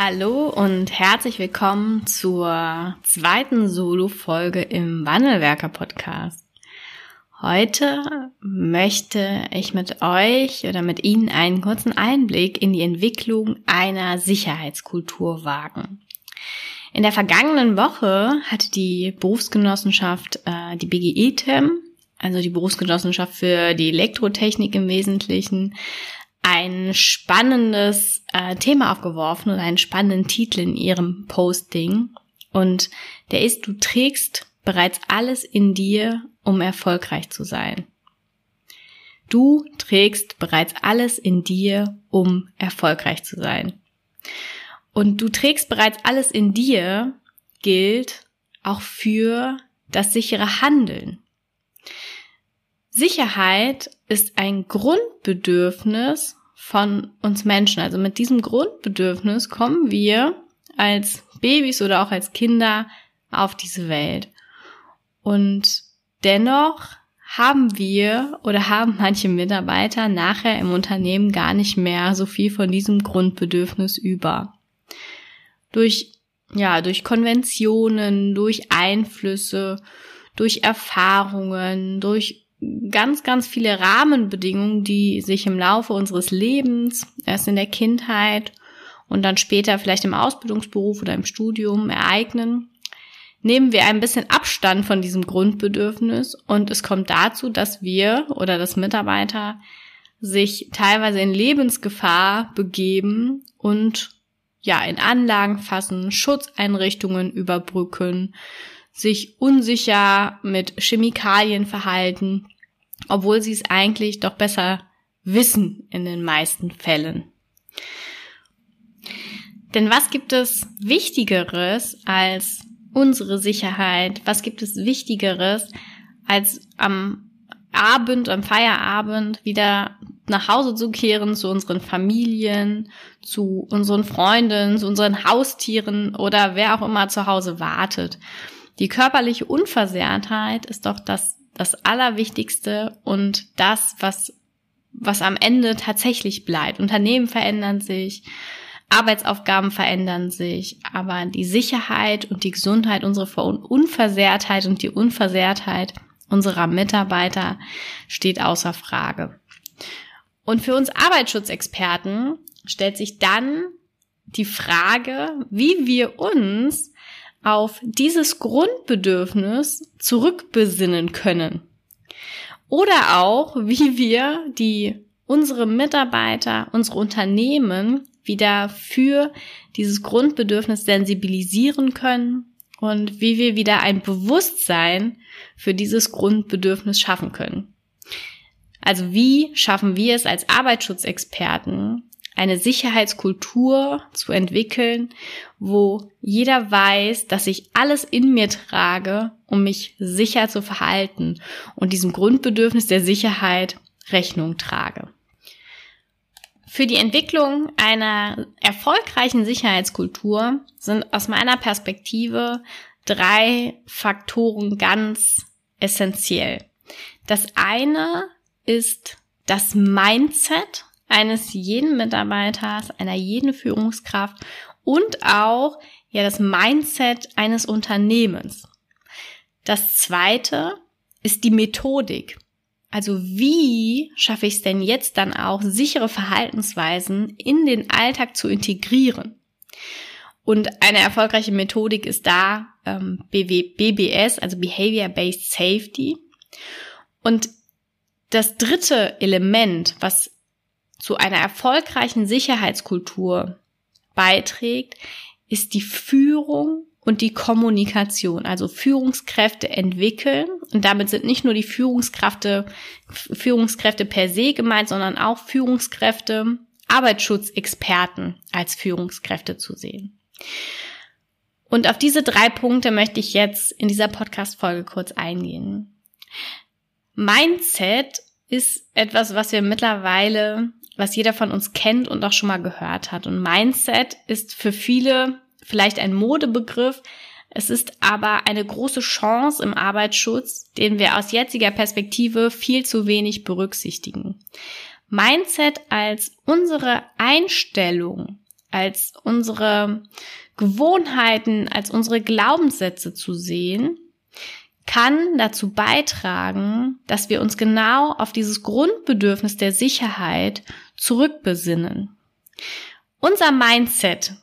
Hallo und herzlich willkommen zur zweiten Solo-Folge im Wandelwerker-Podcast. Heute möchte ich mit euch oder mit Ihnen einen kurzen Einblick in die Entwicklung einer Sicherheitskultur wagen. In der vergangenen Woche hatte die Berufsgenossenschaft, äh, die BGE-TEM, also die Berufsgenossenschaft für die Elektrotechnik im Wesentlichen, ein spannendes äh, Thema aufgeworfen und einen spannenden Titel in ihrem Posting. Und der ist, du trägst bereits alles in dir, um erfolgreich zu sein. Du trägst bereits alles in dir, um erfolgreich zu sein. Und du trägst bereits alles in dir gilt auch für das sichere Handeln. Sicherheit ist ein Grundbedürfnis von uns Menschen. Also mit diesem Grundbedürfnis kommen wir als Babys oder auch als Kinder auf diese Welt. Und dennoch haben wir oder haben manche Mitarbeiter nachher im Unternehmen gar nicht mehr so viel von diesem Grundbedürfnis über. Durch, ja, durch Konventionen, durch Einflüsse, durch Erfahrungen, durch ganz, ganz viele Rahmenbedingungen, die sich im Laufe unseres Lebens, erst in der Kindheit und dann später vielleicht im Ausbildungsberuf oder im Studium ereignen, nehmen wir ein bisschen Abstand von diesem Grundbedürfnis und es kommt dazu, dass wir oder das Mitarbeiter sich teilweise in Lebensgefahr begeben und ja, in Anlagen fassen, Schutzeinrichtungen überbrücken, sich unsicher mit Chemikalien verhalten, obwohl sie es eigentlich doch besser wissen in den meisten Fällen. Denn was gibt es Wichtigeres als unsere Sicherheit? Was gibt es Wichtigeres als am Abend, am Feierabend wieder nach Hause zu kehren, zu unseren Familien, zu unseren Freunden, zu unseren Haustieren oder wer auch immer zu Hause wartet? Die körperliche Unversehrtheit ist doch das, das Allerwichtigste und das, was, was am Ende tatsächlich bleibt. Unternehmen verändern sich, Arbeitsaufgaben verändern sich, aber die Sicherheit und die Gesundheit, unsere Unversehrtheit und die Unversehrtheit unserer Mitarbeiter steht außer Frage. Und für uns Arbeitsschutzexperten stellt sich dann die Frage, wie wir uns auf dieses Grundbedürfnis zurückbesinnen können. Oder auch, wie wir die unsere Mitarbeiter, unsere Unternehmen wieder für dieses Grundbedürfnis sensibilisieren können und wie wir wieder ein Bewusstsein für dieses Grundbedürfnis schaffen können. Also wie schaffen wir es als Arbeitsschutzexperten, eine Sicherheitskultur zu entwickeln, wo jeder weiß, dass ich alles in mir trage, um mich sicher zu verhalten und diesem Grundbedürfnis der Sicherheit Rechnung trage. Für die Entwicklung einer erfolgreichen Sicherheitskultur sind aus meiner Perspektive drei Faktoren ganz essentiell. Das eine ist das Mindset eines jeden Mitarbeiters, einer jeden Führungskraft und auch ja das Mindset eines Unternehmens. Das zweite ist die Methodik. Also wie schaffe ich es denn jetzt dann auch, sichere Verhaltensweisen in den Alltag zu integrieren? Und eine erfolgreiche Methodik ist da ähm, BBS, also Behavior Based Safety. Und das dritte Element, was zu einer erfolgreichen Sicherheitskultur beiträgt, ist die Führung und die Kommunikation. Also Führungskräfte entwickeln und damit sind nicht nur die Führungskräfte, Führungskräfte per se gemeint, sondern auch Führungskräfte, Arbeitsschutzexperten als Führungskräfte zu sehen. Und auf diese drei Punkte möchte ich jetzt in dieser Podcast-Folge kurz eingehen. Mindset ist etwas, was wir mittlerweile, was jeder von uns kennt und auch schon mal gehört hat. Und Mindset ist für viele vielleicht ein Modebegriff. Es ist aber eine große Chance im Arbeitsschutz, den wir aus jetziger Perspektive viel zu wenig berücksichtigen. Mindset als unsere Einstellung, als unsere Gewohnheiten, als unsere Glaubenssätze zu sehen, kann dazu beitragen, dass wir uns genau auf dieses Grundbedürfnis der Sicherheit zurückbesinnen. Unser Mindset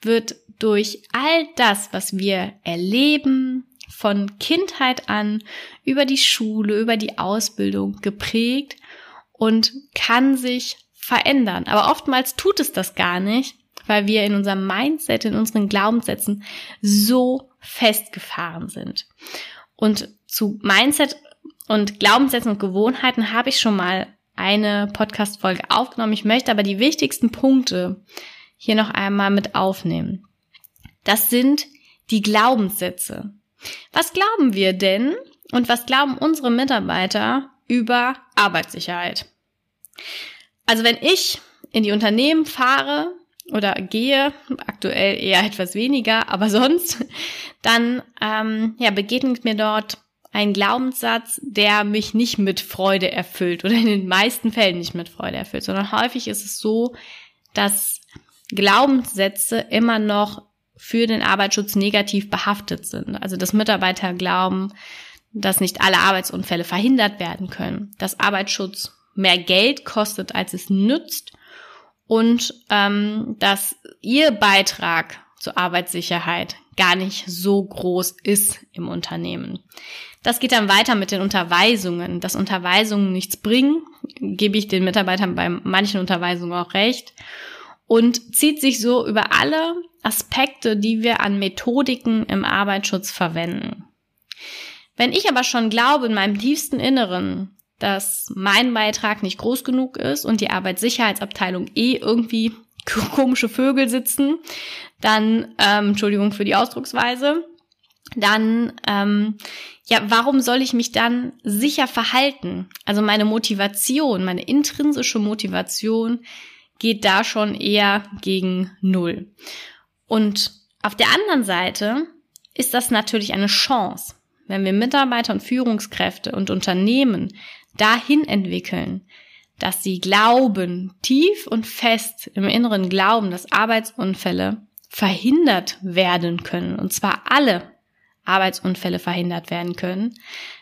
wird durch all das, was wir erleben, von Kindheit an über die Schule, über die Ausbildung geprägt und kann sich verändern. Aber oftmals tut es das gar nicht, weil wir in unserem Mindset, in unseren Glaubenssätzen so festgefahren sind. Und zu Mindset und Glaubenssätzen und Gewohnheiten habe ich schon mal eine Podcast-Folge aufgenommen. Ich möchte aber die wichtigsten Punkte hier noch einmal mit aufnehmen. Das sind die Glaubenssätze. Was glauben wir denn und was glauben unsere Mitarbeiter über Arbeitssicherheit? Also wenn ich in die Unternehmen fahre oder gehe, aktuell eher etwas weniger, aber sonst, dann ähm, ja, begegnet mir dort ein Glaubenssatz, der mich nicht mit Freude erfüllt oder in den meisten Fällen nicht mit Freude erfüllt, sondern häufig ist es so, dass Glaubenssätze immer noch für den Arbeitsschutz negativ behaftet sind. Also dass Mitarbeiter glauben, dass nicht alle Arbeitsunfälle verhindert werden können, dass Arbeitsschutz mehr Geld kostet, als es nützt und ähm, dass ihr Beitrag zur Arbeitssicherheit gar nicht so groß ist im Unternehmen. Das geht dann weiter mit den Unterweisungen. Dass Unterweisungen nichts bringen, gebe ich den Mitarbeitern bei manchen Unterweisungen auch recht. Und zieht sich so über alle Aspekte, die wir an Methodiken im Arbeitsschutz verwenden. Wenn ich aber schon glaube in meinem tiefsten Inneren, dass mein Beitrag nicht groß genug ist und die Arbeitssicherheitsabteilung eh irgendwie komische Vögel sitzen, dann, ähm, Entschuldigung für die Ausdrucksweise, dann, ähm, ja, warum soll ich mich dann sicher verhalten? Also meine Motivation, meine intrinsische Motivation geht da schon eher gegen Null. Und auf der anderen Seite ist das natürlich eine Chance, wenn wir Mitarbeiter und Führungskräfte und Unternehmen dahin entwickeln, dass sie glauben, tief und fest im Inneren glauben, dass Arbeitsunfälle verhindert werden können, und zwar alle Arbeitsunfälle verhindert werden können,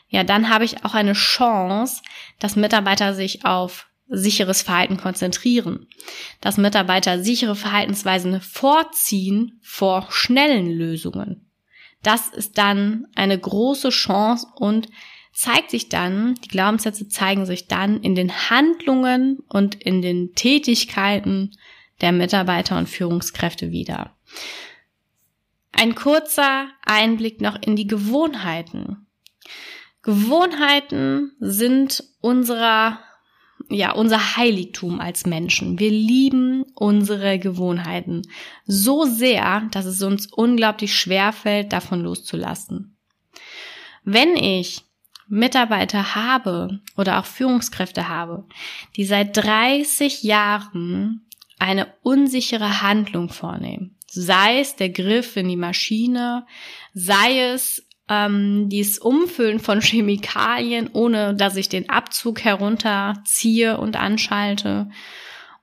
ja, dann habe ich auch eine Chance, dass Mitarbeiter sich auf sicheres Verhalten konzentrieren, dass Mitarbeiter sichere Verhaltensweisen vorziehen vor schnellen Lösungen. Das ist dann eine große Chance und zeigt sich dann, die Glaubenssätze zeigen sich dann in den Handlungen und in den Tätigkeiten der Mitarbeiter und Führungskräfte wieder. Ein kurzer Einblick noch in die Gewohnheiten. Gewohnheiten sind unserer ja, unser Heiligtum als Menschen. Wir lieben unsere Gewohnheiten so sehr, dass es uns unglaublich schwer fällt, davon loszulassen. Wenn ich Mitarbeiter habe oder auch Führungskräfte habe, die seit 30 Jahren eine unsichere Handlung vornehmen, sei es der Griff in die Maschine, sei es ähm, dieses Umfüllen von Chemikalien, ohne dass ich den Abzug herunterziehe und anschalte,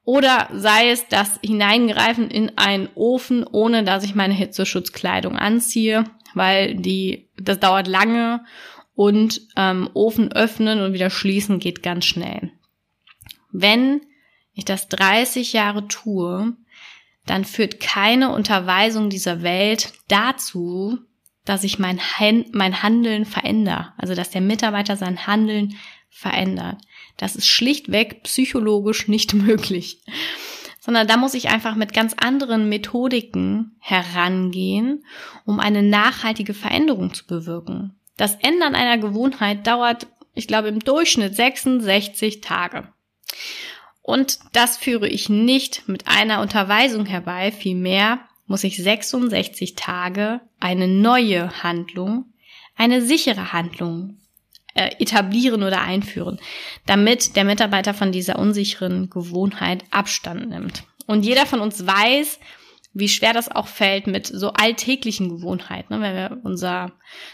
oder sei es das Hineingreifen in einen Ofen, ohne dass ich meine Hitzeschutzkleidung anziehe, weil die das dauert lange und ähm, Ofen öffnen und wieder schließen geht ganz schnell. Wenn ich das 30 Jahre tue, dann führt keine Unterweisung dieser Welt dazu, dass ich mein, mein Handeln verändere. Also dass der Mitarbeiter sein Handeln verändert. Das ist schlichtweg psychologisch nicht möglich. Sondern da muss ich einfach mit ganz anderen Methodiken herangehen, um eine nachhaltige Veränderung zu bewirken. Das Ändern einer Gewohnheit dauert, ich glaube, im Durchschnitt 66 Tage. Und das führe ich nicht mit einer Unterweisung herbei, vielmehr muss ich 66 Tage eine neue Handlung, eine sichere Handlung äh, etablieren oder einführen, damit der Mitarbeiter von dieser unsicheren Gewohnheit Abstand nimmt. Und jeder von uns weiß, wie schwer das auch fällt mit so alltäglichen Gewohnheiten. Ne? Wenn wir unser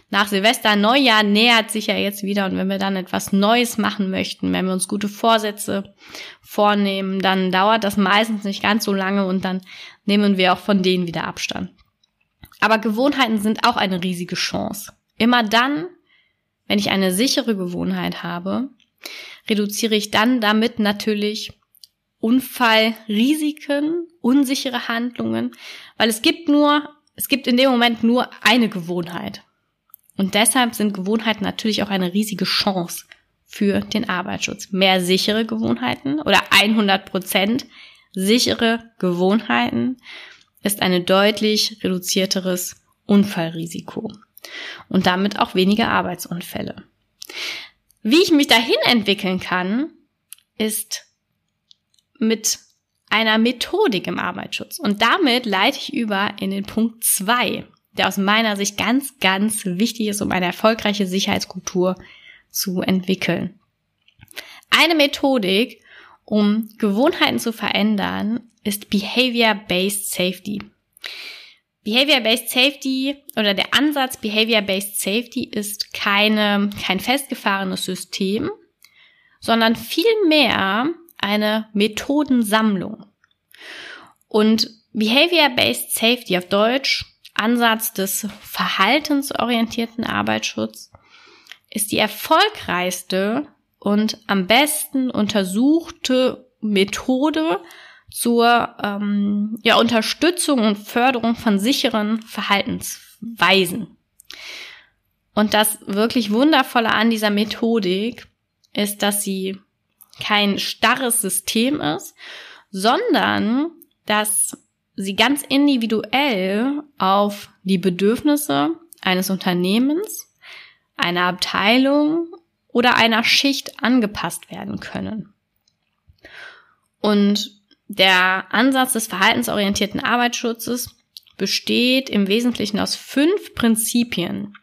nach Silvester Neujahr nähert sich ja jetzt wieder und wenn wir dann etwas Neues machen möchten, wenn wir uns gute Vorsätze vornehmen, dann dauert das meistens nicht ganz so lange und dann nehmen wir auch von denen wieder Abstand. Aber Gewohnheiten sind auch eine riesige Chance. Immer dann, wenn ich eine sichere Gewohnheit habe, reduziere ich dann damit natürlich Unfallrisiken, unsichere Handlungen, weil es gibt nur, es gibt in dem Moment nur eine Gewohnheit. Und deshalb sind Gewohnheiten natürlich auch eine riesige Chance für den Arbeitsschutz. Mehr sichere Gewohnheiten oder 100 Prozent sichere Gewohnheiten ist ein deutlich reduzierteres Unfallrisiko und damit auch weniger Arbeitsunfälle. Wie ich mich dahin entwickeln kann, ist mit einer Methodik im Arbeitsschutz. Und damit leite ich über in den Punkt zwei, der aus meiner Sicht ganz, ganz wichtig ist, um eine erfolgreiche Sicherheitskultur zu entwickeln. Eine Methodik, um Gewohnheiten zu verändern, ist Behavior-Based Safety. Behavior-Based Safety oder der Ansatz Behavior-Based Safety ist keine, kein festgefahrenes System, sondern vielmehr eine Methodensammlung. Und Behavior-Based Safety auf Deutsch, Ansatz des verhaltensorientierten Arbeitsschutz, ist die erfolgreichste und am besten untersuchte Methode zur ähm, ja, Unterstützung und Förderung von sicheren Verhaltensweisen. Und das wirklich Wundervolle an dieser Methodik ist, dass sie kein starres System ist, sondern dass sie ganz individuell auf die Bedürfnisse eines Unternehmens, einer Abteilung oder einer Schicht angepasst werden können. Und der Ansatz des verhaltensorientierten Arbeitsschutzes besteht im Wesentlichen aus fünf Prinzipien.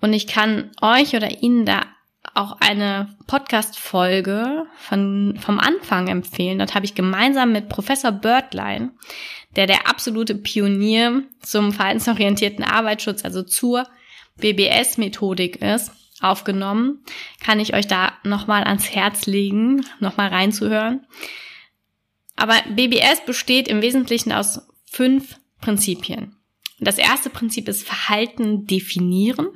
Und ich kann euch oder Ihnen da auch eine Podcast-Folge von, vom Anfang empfehlen. Dort habe ich gemeinsam mit Professor Birdline, der der absolute Pionier zum verhaltensorientierten Arbeitsschutz, also zur BBS-Methodik ist, aufgenommen. Kann ich euch da nochmal ans Herz legen, nochmal reinzuhören. Aber BBS besteht im Wesentlichen aus fünf Prinzipien. Das erste Prinzip ist Verhalten definieren.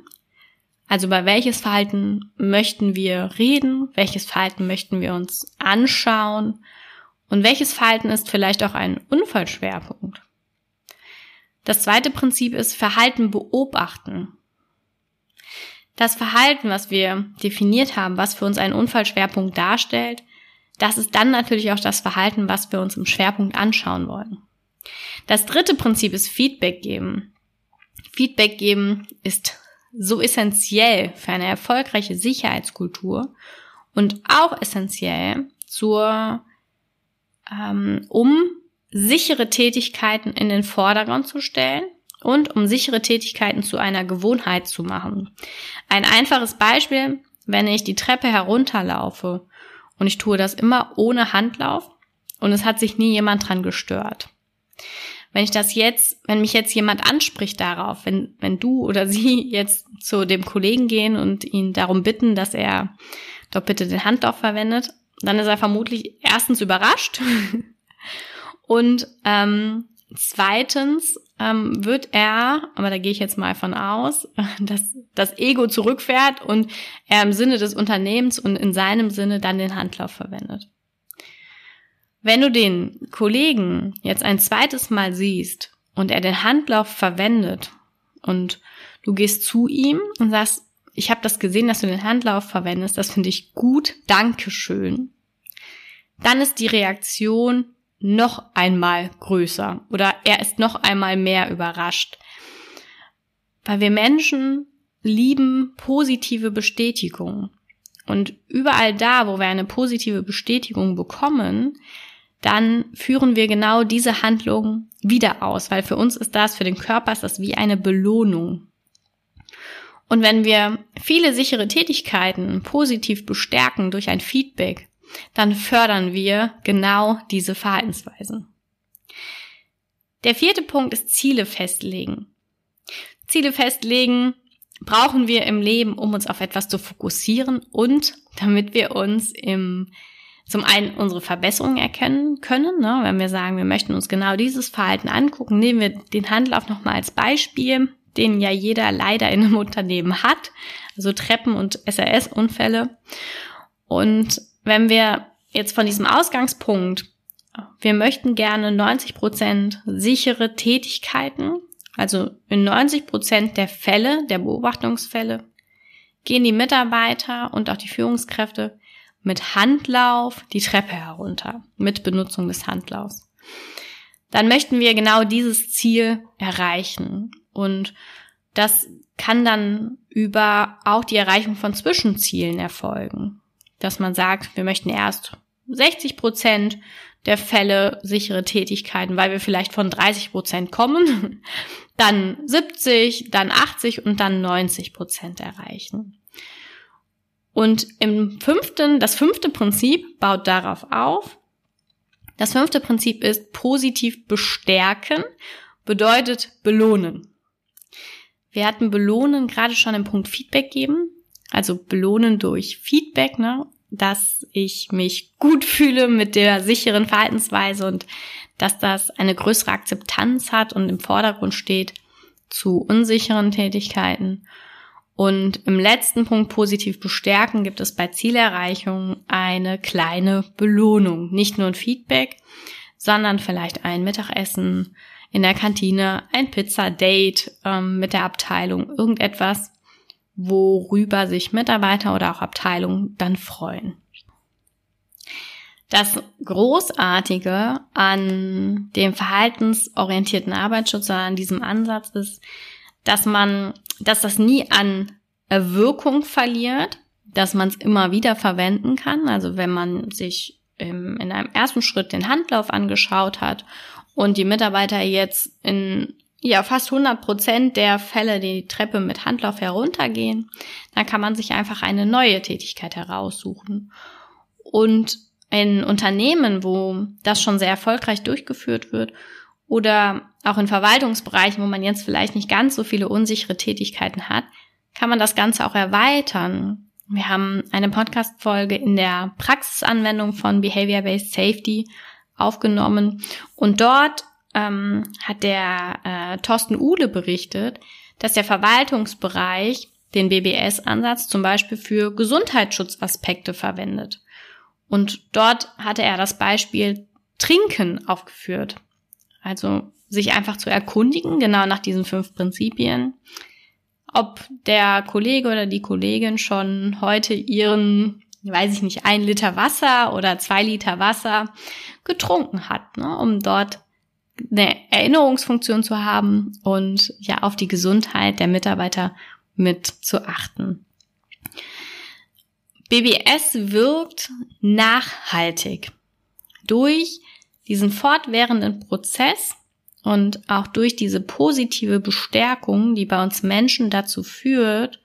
Also über welches Verhalten möchten wir reden, welches Verhalten möchten wir uns anschauen und welches Verhalten ist vielleicht auch ein Unfallschwerpunkt. Das zweite Prinzip ist Verhalten beobachten. Das Verhalten, was wir definiert haben, was für uns einen Unfallschwerpunkt darstellt, das ist dann natürlich auch das Verhalten, was wir uns im Schwerpunkt anschauen wollen. Das dritte Prinzip ist Feedback geben. Feedback geben ist so essentiell für eine erfolgreiche Sicherheitskultur und auch essentiell zur, ähm, um sichere Tätigkeiten in den Vordergrund zu stellen und um sichere Tätigkeiten zu einer Gewohnheit zu machen. Ein einfaches Beispiel, wenn ich die Treppe herunterlaufe und ich tue das immer ohne Handlauf und es hat sich nie jemand dran gestört. Wenn ich das jetzt, wenn mich jetzt jemand anspricht darauf, wenn, wenn du oder sie jetzt zu dem Kollegen gehen und ihn darum bitten, dass er doch bitte den Handlauf verwendet, dann ist er vermutlich erstens überrascht und ähm, zweitens ähm, wird er, aber da gehe ich jetzt mal von aus, dass das Ego zurückfährt und er im Sinne des Unternehmens und in seinem Sinne dann den Handlauf verwendet. Wenn du den Kollegen jetzt ein zweites Mal siehst und er den Handlauf verwendet und du gehst zu ihm und sagst, ich habe das gesehen, dass du den Handlauf verwendest, das finde ich gut, danke schön. Dann ist die Reaktion noch einmal größer oder er ist noch einmal mehr überrascht. Weil wir Menschen lieben positive Bestätigung. Und überall da, wo wir eine positive Bestätigung bekommen, dann führen wir genau diese Handlung wieder aus, weil für uns ist das, für den Körper ist das wie eine Belohnung. Und wenn wir viele sichere Tätigkeiten positiv bestärken durch ein Feedback, dann fördern wir genau diese Verhaltensweisen. Der vierte Punkt ist Ziele festlegen. Ziele festlegen brauchen wir im Leben, um uns auf etwas zu fokussieren und damit wir uns im zum einen unsere Verbesserungen erkennen können, ne? wenn wir sagen, wir möchten uns genau dieses Verhalten angucken, nehmen wir den Handlauf nochmal als Beispiel, den ja jeder leider in einem Unternehmen hat, also Treppen- und SRS-Unfälle. Und wenn wir jetzt von diesem Ausgangspunkt, wir möchten gerne 90 Prozent sichere Tätigkeiten, also in 90 Prozent der Fälle, der Beobachtungsfälle, gehen die Mitarbeiter und auch die Führungskräfte mit Handlauf die Treppe herunter, mit Benutzung des Handlaufs. Dann möchten wir genau dieses Ziel erreichen. Und das kann dann über auch die Erreichung von Zwischenzielen erfolgen. Dass man sagt, wir möchten erst 60 Prozent der Fälle sichere Tätigkeiten, weil wir vielleicht von 30 Prozent kommen, dann 70, dann 80 und dann 90 Prozent erreichen. Und im fünften, das fünfte Prinzip baut darauf auf. Das fünfte Prinzip ist positiv bestärken, bedeutet belohnen. Wir hatten belohnen gerade schon im Punkt Feedback geben, also belohnen durch Feedback, ne, dass ich mich gut fühle mit der sicheren Verhaltensweise und dass das eine größere Akzeptanz hat und im Vordergrund steht zu unsicheren Tätigkeiten. Und im letzten Punkt positiv bestärken gibt es bei Zielerreichung eine kleine Belohnung. Nicht nur ein Feedback, sondern vielleicht ein Mittagessen in der Kantine, ein Pizza-Date ähm, mit der Abteilung, irgendetwas, worüber sich Mitarbeiter oder auch Abteilungen dann freuen. Das Großartige an dem verhaltensorientierten Arbeitsschutz, an diesem Ansatz ist, dass man, dass das nie an Wirkung verliert, dass man es immer wieder verwenden kann. Also wenn man sich im, in einem ersten Schritt den Handlauf angeschaut hat und die Mitarbeiter jetzt in ja fast 100 Prozent der Fälle die Treppe mit Handlauf heruntergehen, dann kann man sich einfach eine neue Tätigkeit heraussuchen. Und in Unternehmen, wo das schon sehr erfolgreich durchgeführt wird oder auch in Verwaltungsbereichen, wo man jetzt vielleicht nicht ganz so viele unsichere Tätigkeiten hat, kann man das Ganze auch erweitern. Wir haben eine Podcast-Folge in der Praxisanwendung von Behavior-Based Safety aufgenommen und dort ähm, hat der äh, Thorsten Uhle berichtet, dass der Verwaltungsbereich den BBS-Ansatz zum Beispiel für Gesundheitsschutzaspekte verwendet. Und dort hatte er das Beispiel Trinken aufgeführt. Also sich einfach zu erkundigen, genau nach diesen fünf Prinzipien, ob der Kollege oder die Kollegin schon heute ihren, weiß ich nicht, ein Liter Wasser oder zwei Liter Wasser getrunken hat, ne, um dort eine Erinnerungsfunktion zu haben und ja auf die Gesundheit der Mitarbeiter mit zu achten. BBS wirkt nachhaltig durch diesen fortwährenden Prozess und auch durch diese positive Bestärkung, die bei uns Menschen dazu führt,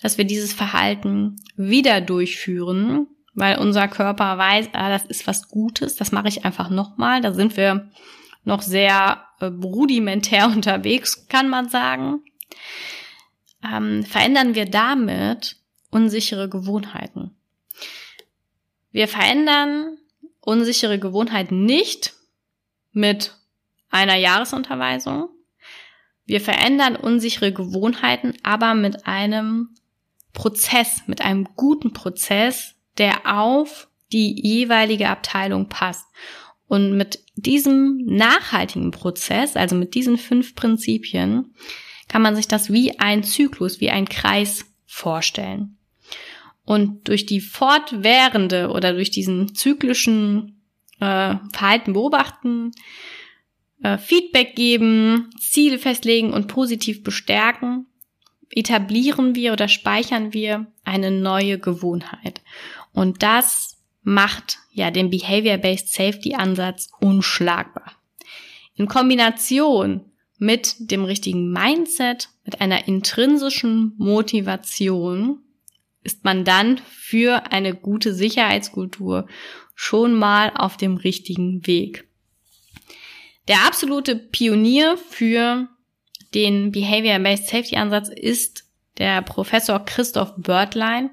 dass wir dieses Verhalten wieder durchführen, weil unser Körper weiß, ah, das ist was Gutes, das mache ich einfach nochmal. Da sind wir noch sehr äh, rudimentär unterwegs, kann man sagen. Ähm, verändern wir damit unsichere Gewohnheiten. Wir verändern unsichere Gewohnheiten nicht mit einer Jahresunterweisung. Wir verändern unsichere Gewohnheiten aber mit einem Prozess, mit einem guten Prozess, der auf die jeweilige Abteilung passt. Und mit diesem nachhaltigen Prozess, also mit diesen fünf Prinzipien, kann man sich das wie ein Zyklus, wie ein Kreis vorstellen. Und durch die fortwährende oder durch diesen zyklischen äh, Verhalten beobachten, äh, Feedback geben, Ziele festlegen und positiv bestärken, etablieren wir oder speichern wir eine neue Gewohnheit. Und das macht ja den Behavior-Based Safety Ansatz unschlagbar. In Kombination mit dem richtigen Mindset, mit einer intrinsischen Motivation ist man dann für eine gute Sicherheitskultur schon mal auf dem richtigen Weg. Der absolute Pionier für den Behavior-Based Safety Ansatz ist der Professor Christoph Börtlein,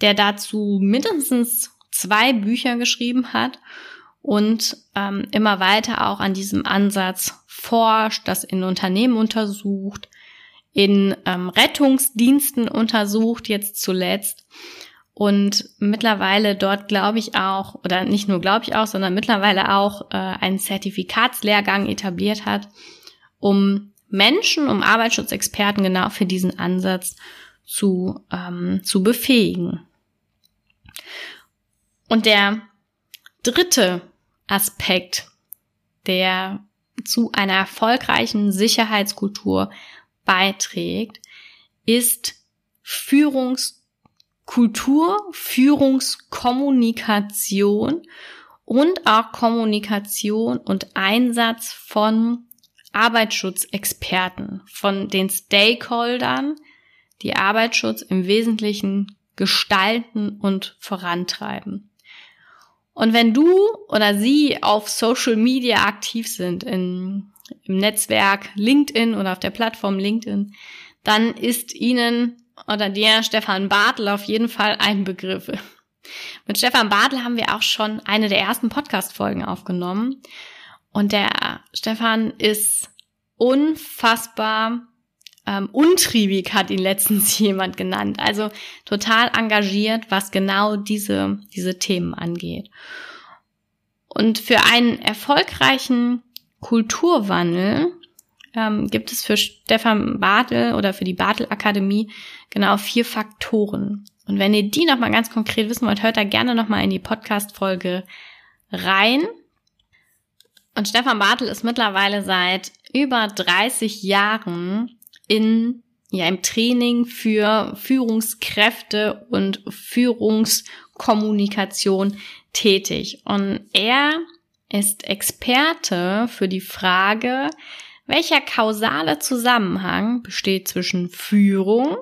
der dazu mindestens zwei Bücher geschrieben hat und ähm, immer weiter auch an diesem Ansatz forscht, das in Unternehmen untersucht, in ähm, Rettungsdiensten untersucht, jetzt zuletzt. Und mittlerweile dort glaube ich auch, oder nicht nur glaube ich auch, sondern mittlerweile auch äh, einen Zertifikatslehrgang etabliert hat, um Menschen, um Arbeitsschutzexperten genau für diesen Ansatz zu, ähm, zu befähigen. Und der dritte Aspekt, der zu einer erfolgreichen Sicherheitskultur beiträgt, ist Führungskultur, Führungskommunikation und auch Kommunikation und Einsatz von Arbeitsschutzexperten, von den Stakeholdern, die Arbeitsschutz im Wesentlichen gestalten und vorantreiben. Und wenn du oder sie auf Social Media aktiv sind, in, im Netzwerk LinkedIn oder auf der Plattform LinkedIn, dann ist ihnen oder dir Stefan Bartel auf jeden Fall ein Begriff. Mit Stefan Bartel haben wir auch schon eine der ersten Podcast-Folgen aufgenommen. Und der Stefan ist unfassbar ähm, untriebig, hat ihn letztens jemand genannt. Also total engagiert, was genau diese, diese Themen angeht. Und für einen erfolgreichen Kulturwandel ähm, gibt es für Stefan Bartel oder für die Bartel Akademie genau vier Faktoren. Und wenn ihr die nochmal ganz konkret wissen wollt, hört da gerne nochmal in die Podcast-Folge rein. Und Stefan Bartel ist mittlerweile seit über 30 Jahren in ja, im Training für Führungskräfte und Führungskommunikation tätig. Und er ist Experte für die Frage, welcher kausale Zusammenhang besteht zwischen Führung,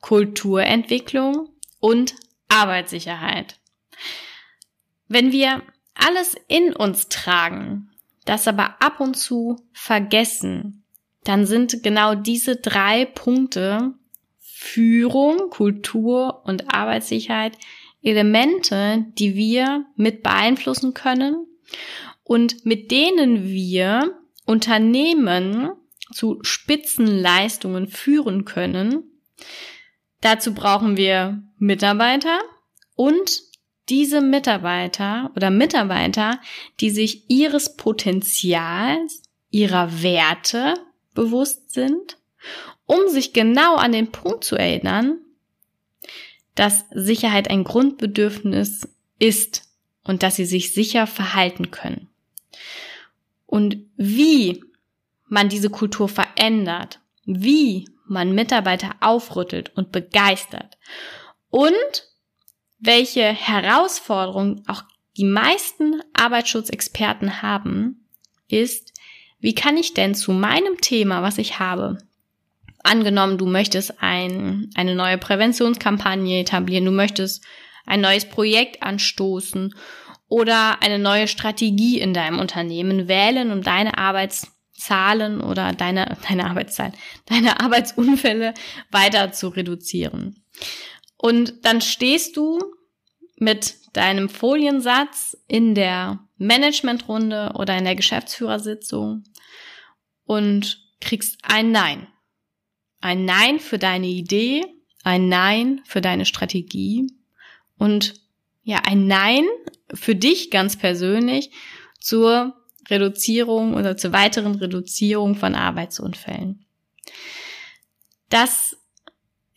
Kulturentwicklung und Arbeitssicherheit. Wenn wir alles in uns tragen, das aber ab und zu vergessen, dann sind genau diese drei Punkte Führung, Kultur und Arbeitssicherheit Elemente, die wir mit beeinflussen können und mit denen wir Unternehmen zu Spitzenleistungen führen können. Dazu brauchen wir Mitarbeiter und diese Mitarbeiter oder Mitarbeiter, die sich ihres Potenzials, ihrer Werte bewusst sind, um sich genau an den Punkt zu erinnern, dass Sicherheit ein Grundbedürfnis ist und dass sie sich sicher verhalten können. Und wie man diese Kultur verändert, wie man Mitarbeiter aufrüttelt und begeistert und welche Herausforderungen auch die meisten Arbeitsschutzexperten haben, ist, wie kann ich denn zu meinem Thema, was ich habe, angenommen, du möchtest ein, eine neue Präventionskampagne etablieren, du möchtest ein neues Projekt anstoßen oder eine neue Strategie in deinem Unternehmen wählen, um deine Arbeitszahlen oder deine, deine Arbeitszahlen, deine Arbeitsunfälle weiter zu reduzieren. Und dann stehst du mit deinem Foliensatz in der Managementrunde oder in der Geschäftsführersitzung und kriegst ein Nein. Ein Nein für deine Idee, ein Nein für deine Strategie und ja, ein Nein für dich ganz persönlich zur Reduzierung oder zur weiteren Reduzierung von Arbeitsunfällen. Das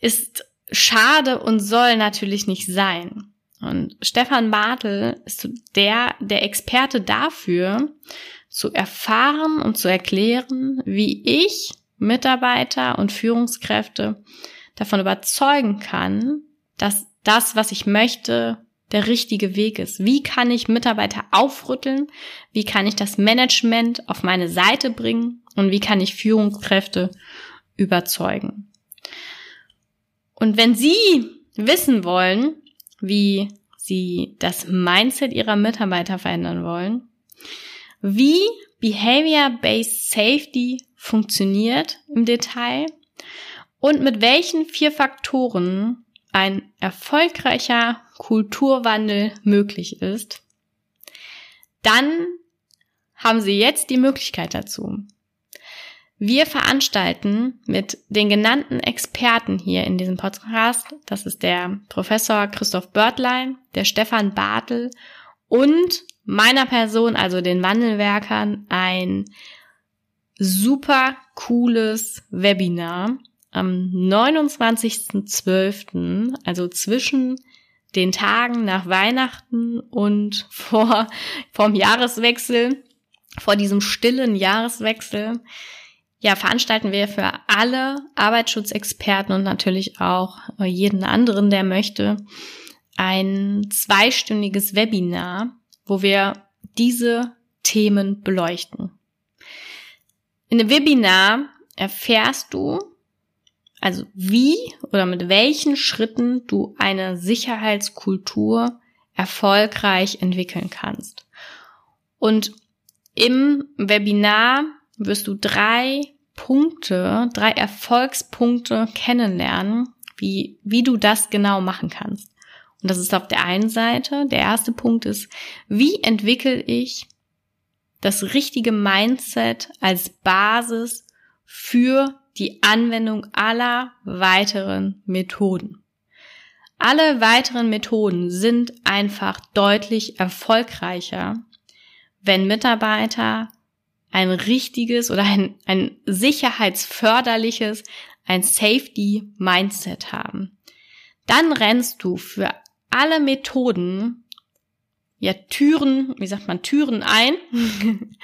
ist schade und soll natürlich nicht sein. Und Stefan Bartel ist der, der Experte dafür, zu erfahren und zu erklären, wie ich Mitarbeiter und Führungskräfte davon überzeugen kann, dass das, was ich möchte, der richtige Weg ist. Wie kann ich Mitarbeiter aufrütteln? Wie kann ich das Management auf meine Seite bringen? Und wie kann ich Führungskräfte überzeugen? Und wenn Sie wissen wollen, wie Sie das Mindset Ihrer Mitarbeiter verändern wollen, wie Behavior-Based Safety funktioniert im Detail und mit welchen vier Faktoren ein erfolgreicher Kulturwandel möglich ist, dann haben Sie jetzt die Möglichkeit dazu. Wir veranstalten mit den genannten Experten hier in diesem Podcast, das ist der Professor Christoph Börtlein, der Stefan Bartel und meiner Person, also den Wandelwerkern, ein super cooles Webinar am 29.12., also zwischen den Tagen nach Weihnachten und vor, vom Jahreswechsel, vor diesem stillen Jahreswechsel, ja, veranstalten wir für alle Arbeitsschutzexperten und natürlich auch jeden anderen, der möchte, ein zweistündiges Webinar, wo wir diese Themen beleuchten. In dem Webinar erfährst du, also wie oder mit welchen Schritten du eine Sicherheitskultur erfolgreich entwickeln kannst. Und im Webinar wirst du drei Punkte, drei Erfolgspunkte kennenlernen, wie, wie du das genau machen kannst. Und das ist auf der einen Seite, der erste Punkt ist, wie entwickle ich das richtige Mindset als Basis für die Anwendung aller weiteren Methoden. Alle weiteren Methoden sind einfach deutlich erfolgreicher, wenn Mitarbeiter ein richtiges oder ein, ein sicherheitsförderliches, ein Safety Mindset haben. Dann rennst du für alle Methoden ja Türen, wie sagt man, Türen ein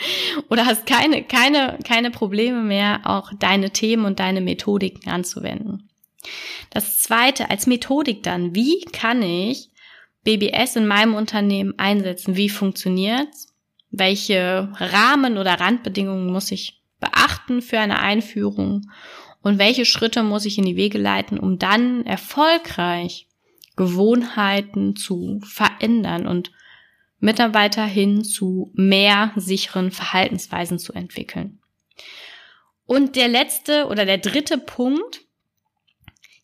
oder hast keine, keine, keine Probleme mehr, auch deine Themen und deine Methodiken anzuwenden. Das zweite, als Methodik dann, wie kann ich BBS in meinem Unternehmen einsetzen? Wie funktioniert's? welche Rahmen oder Randbedingungen muss ich beachten für eine Einführung und welche Schritte muss ich in die Wege leiten, um dann erfolgreich Gewohnheiten zu verändern und Mitarbeiter hin zu mehr sicheren Verhaltensweisen zu entwickeln. Und der letzte oder der dritte Punkt,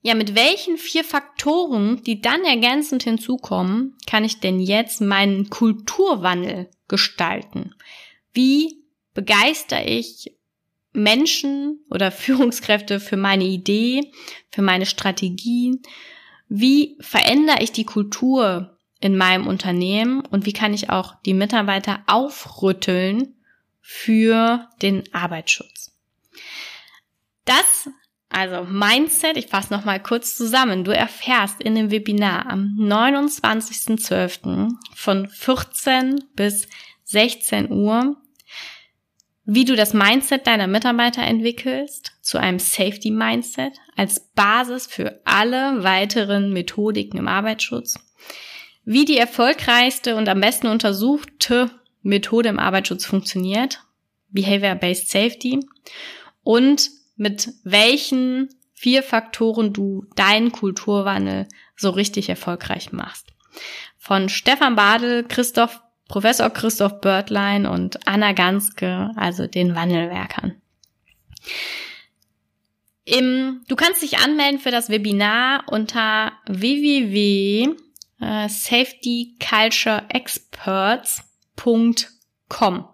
ja, mit welchen vier Faktoren, die dann ergänzend hinzukommen, kann ich denn jetzt meinen Kulturwandel gestalten? Wie begeister ich Menschen oder Führungskräfte für meine Idee, für meine Strategien? Wie verändere ich die Kultur in meinem Unternehmen und wie kann ich auch die Mitarbeiter aufrütteln für den Arbeitsschutz? Das also Mindset, ich fasse noch mal kurz zusammen. Du erfährst in dem Webinar am 29.12. von 14 bis 16 Uhr, wie du das Mindset deiner Mitarbeiter entwickelst zu einem Safety Mindset als Basis für alle weiteren Methodiken im Arbeitsschutz, wie die erfolgreichste und am besten untersuchte Methode im Arbeitsschutz funktioniert, Behavior-Based Safety und mit welchen vier Faktoren du deinen Kulturwandel so richtig erfolgreich machst. Von Stefan Badel, Christoph, Professor Christoph Börtlein und Anna Ganske, also den Wandelwerkern. Im, du kannst dich anmelden für das Webinar unter www.safetycultureexperts.com.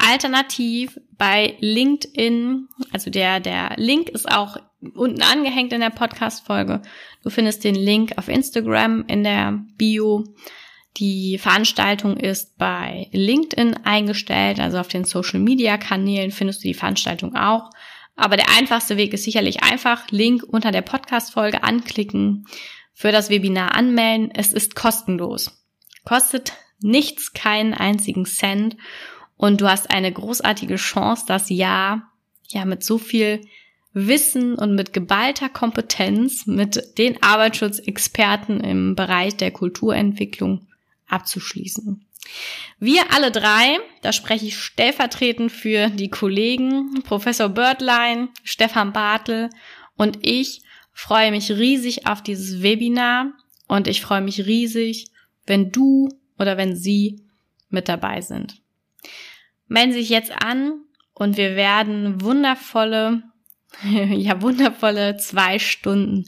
Alternativ bei LinkedIn, also der, der Link ist auch unten angehängt in der Podcast-Folge. Du findest den Link auf Instagram in der Bio. Die Veranstaltung ist bei LinkedIn eingestellt, also auf den Social Media Kanälen findest du die Veranstaltung auch. Aber der einfachste Weg ist sicherlich einfach Link unter der Podcast-Folge anklicken, für das Webinar anmelden. Es ist kostenlos. Kostet nichts, keinen einzigen Cent und du hast eine großartige Chance, das Jahr ja mit so viel Wissen und mit geballter Kompetenz mit den Arbeitsschutzexperten im Bereich der Kulturentwicklung abzuschließen. Wir alle drei, da spreche ich stellvertretend für die Kollegen Professor Birdline, Stefan Bartel und ich, freue mich riesig auf dieses Webinar und ich freue mich riesig, wenn du oder wenn sie mit dabei sind. Melden Sie sich jetzt an und wir werden wundervolle, ja wundervolle zwei Stunden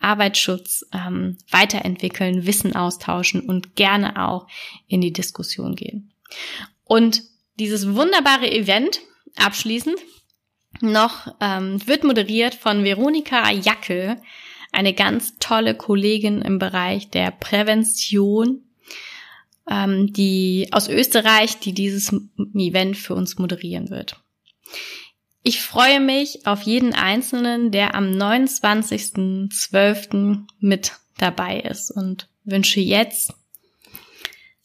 Arbeitsschutz ähm, weiterentwickeln, Wissen austauschen und gerne auch in die Diskussion gehen. Und dieses wunderbare Event abschließend noch ähm, wird moderiert von Veronika Jackel, eine ganz tolle Kollegin im Bereich der Prävention, ähm, die aus Österreich, die dieses Event für uns moderieren wird. Ich freue mich auf jeden Einzelnen, der am 29.12. mit dabei ist und wünsche jetzt,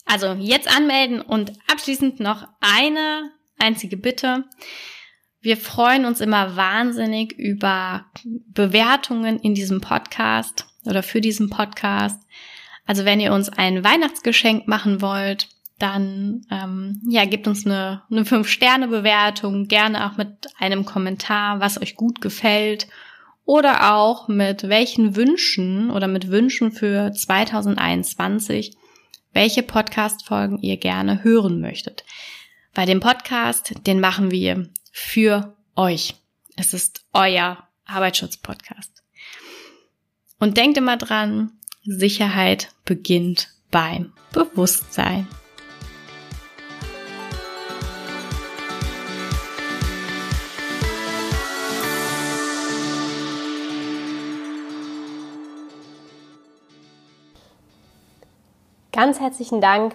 also jetzt anmelden und abschließend noch eine einzige Bitte. Wir freuen uns immer wahnsinnig über Bewertungen in diesem Podcast oder für diesen Podcast. Also wenn ihr uns ein Weihnachtsgeschenk machen wollt, dann ähm, ja, gebt uns eine, eine 5-Sterne-Bewertung, gerne auch mit einem Kommentar, was euch gut gefällt oder auch mit welchen Wünschen oder mit Wünschen für 2021, welche Podcast-Folgen ihr gerne hören möchtet. Bei dem Podcast, den machen wir für euch. Es ist euer Arbeitsschutz-Podcast. Und denkt immer dran, Sicherheit beginnt beim Bewusstsein. Ganz herzlichen Dank